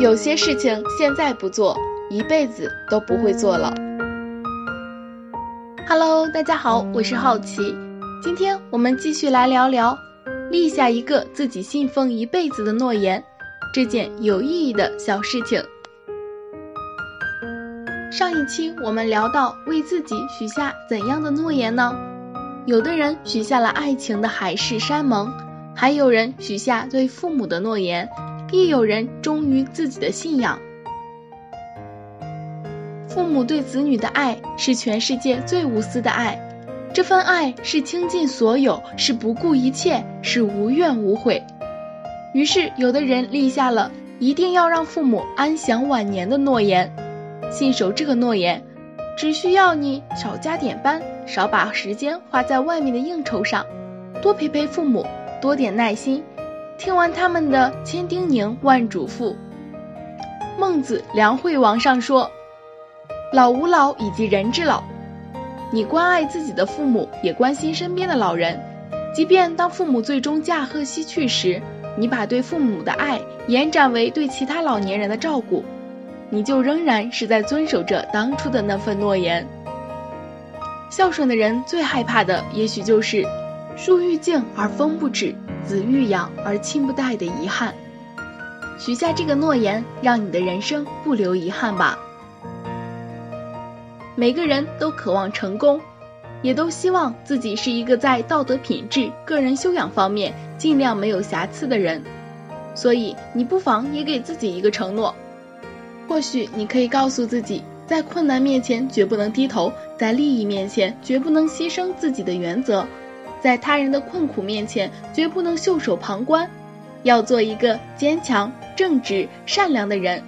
有些事情现在不做，一辈子都不会做了。Hello，大家好，我是好奇，今天我们继续来聊聊立下一个自己信奉一辈子的诺言这件有意义的小事情。上一期我们聊到为自己许下怎样的诺言呢？有的人许下了爱情的海誓山盟，还有人许下对父母的诺言，亦有人忠于自己的信仰。父母对子女的爱是全世界最无私的爱，这份爱是倾尽所有，是不顾一切，是无怨无悔。于是，有的人立下了一定要让父母安享晚年的诺言，信守这个诺言，只需要你少加点班，少把时间花在外面的应酬上，多陪陪父母，多点耐心，听完他们的千叮咛万嘱咐。孟子《梁惠王》上说。老吾老以及人之老，你关爱自己的父母，也关心身边的老人。即便当父母最终驾鹤西去时，你把对父母的爱延展为对其他老年人的照顾，你就仍然是在遵守着当初的那份诺言。孝顺的人最害怕的，也许就是树欲静而风不止，子欲养而亲不待的遗憾。许下这个诺言，让你的人生不留遗憾吧。每个人都渴望成功，也都希望自己是一个在道德品质、个人修养方面尽量没有瑕疵的人。所以，你不妨也给自己一个承诺。或许你可以告诉自己，在困难面前绝不能低头，在利益面前绝不能牺牲自己的原则，在他人的困苦面前绝不能袖手旁观，要做一个坚强、正直、善良的人。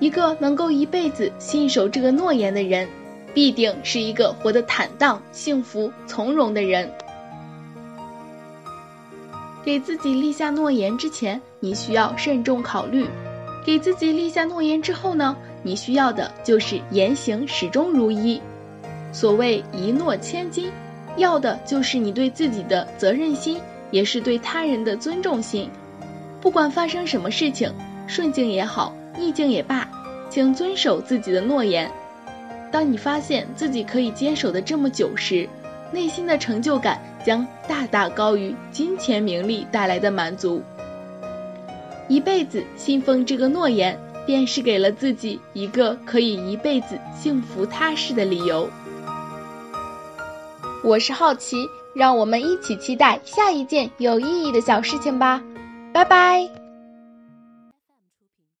一个能够一辈子信守这个诺言的人，必定是一个活得坦荡、幸福、从容的人。给自己立下诺言之前，你需要慎重考虑；给自己立下诺言之后呢，你需要的就是言行始终如一。所谓一诺千金，要的就是你对自己的责任心，也是对他人的尊重心。不管发生什么事情，顺境也好。逆境也罢，请遵守自己的诺言。当你发现自己可以坚守的这么久时，内心的成就感将大大高于金钱名利带来的满足。一辈子信奉这个诺言，便是给了自己一个可以一辈子幸福踏实的理由。我是好奇，让我们一起期待下一件有意义的小事情吧。拜拜。